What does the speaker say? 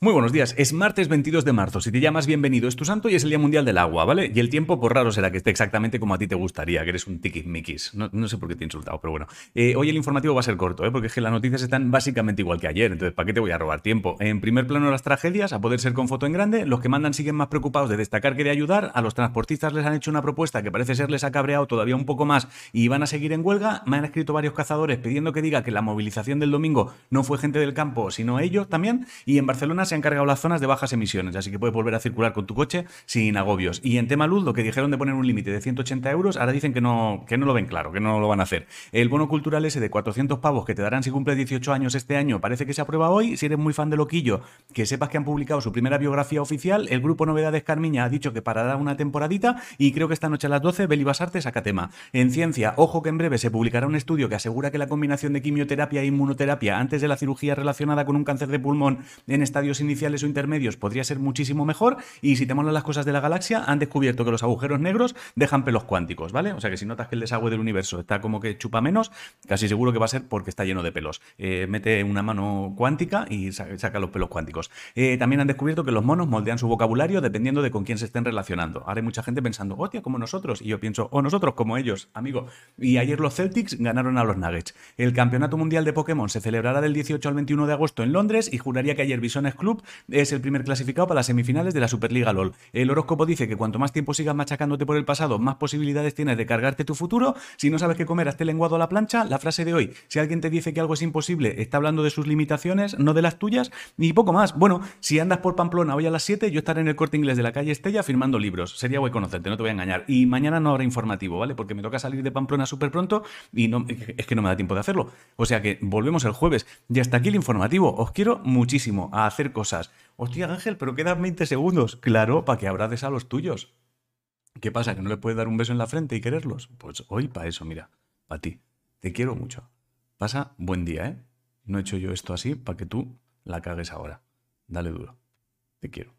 Muy buenos días, es martes 22 de marzo. Si te llamas bienvenido, es tu santo y es el Día Mundial del Agua, ¿vale? Y el tiempo, por raro será que esté exactamente como a ti te gustaría, que eres un tiquismiquis. No, no sé por qué te he insultado, pero bueno. Eh, hoy el informativo va a ser corto, ¿eh? Porque es que las noticias están básicamente igual que ayer, entonces ¿para qué te voy a robar tiempo? En primer plano las tragedias, a poder ser con foto en grande, los que mandan siguen más preocupados de destacar que de ayudar, a los transportistas les han hecho una propuesta que parece ser les ha cabreado todavía un poco más y van a seguir en huelga, me han escrito varios cazadores pidiendo que diga que la movilización del domingo no fue gente del campo, sino ellos también, y en Barcelona se han cargado las zonas de bajas emisiones, así que puedes volver a circular con tu coche sin agobios. Y en tema luz, lo que dijeron de poner un límite de 180 euros, ahora dicen que no, que no lo ven claro, que no lo van a hacer. El bono cultural ese de 400 pavos que te darán si cumples 18 años este año, parece que se aprueba hoy. Si eres muy fan de Loquillo, que sepas que han publicado su primera biografía oficial. El grupo Novedades Carmiña ha dicho que parará una temporadita y creo que esta noche a las 12 Beli Basarte saca tema. En ciencia, ojo que en breve se publicará un estudio que asegura que la combinación de quimioterapia e inmunoterapia antes de la cirugía relacionada con un cáncer de pulmón en estadios iniciales o intermedios podría ser muchísimo mejor. Y si te molan las cosas de la galaxia, han descubierto que los agujeros negros dejan pelos cuánticos, ¿vale? O sea que si notas que el desagüe del universo está como que chupa menos, casi seguro que va a ser porque está lleno de pelos. Eh, mete una mano cuántica y saca los pelos cuánticos. Eh, también han descubierto que los monos moldean su vocabulario dependiendo de con quién se estén relacionando. Ahora hay mucha gente pensando, hostia, como nosotros. Y yo pienso, o nosotros como ellos, amigo. Y ayer los Celtics ganaron a los Nuggets. El Campeonato Mundial de Pokémon se celebrará del 18 al 21 de agosto en Londres y juraría que ayer Visiones Club es el primer clasificado para las semifinales de la Superliga LOL. El horóscopo dice que cuanto más tiempo sigas machacándote por el pasado, más posibilidades tienes de cargarte tu futuro. Si no sabes qué comer, hazte lenguado a la plancha. La frase de hoy, si alguien te dice que algo es imposible, está hablando de sus limitaciones, no de las tuyas, ni poco más. Bueno, si andas por Pamplona hoy a las 7, yo estaré en el corte inglés de la calle Estella firmando libros. Sería guay conocerte, no te voy a engañar. Y mañana no habrá informativo, ¿vale? Porque me toca salir de Pamplona súper pronto y no, es que no me da tiempo de hacerlo. O sea que volvemos el jueves. Y hasta aquí el informativo. Os quiero muchísimo a hacer cosas. Hostia, Ángel, pero quedan 20 segundos. Claro, para que abraces a los tuyos. ¿Qué pasa? ¿Que no le puedes dar un beso en la frente y quererlos? Pues hoy para eso, mira, para ti. Te quiero mucho. Pasa buen día, ¿eh? No he hecho yo esto así para que tú la cagues ahora. Dale duro. Te quiero.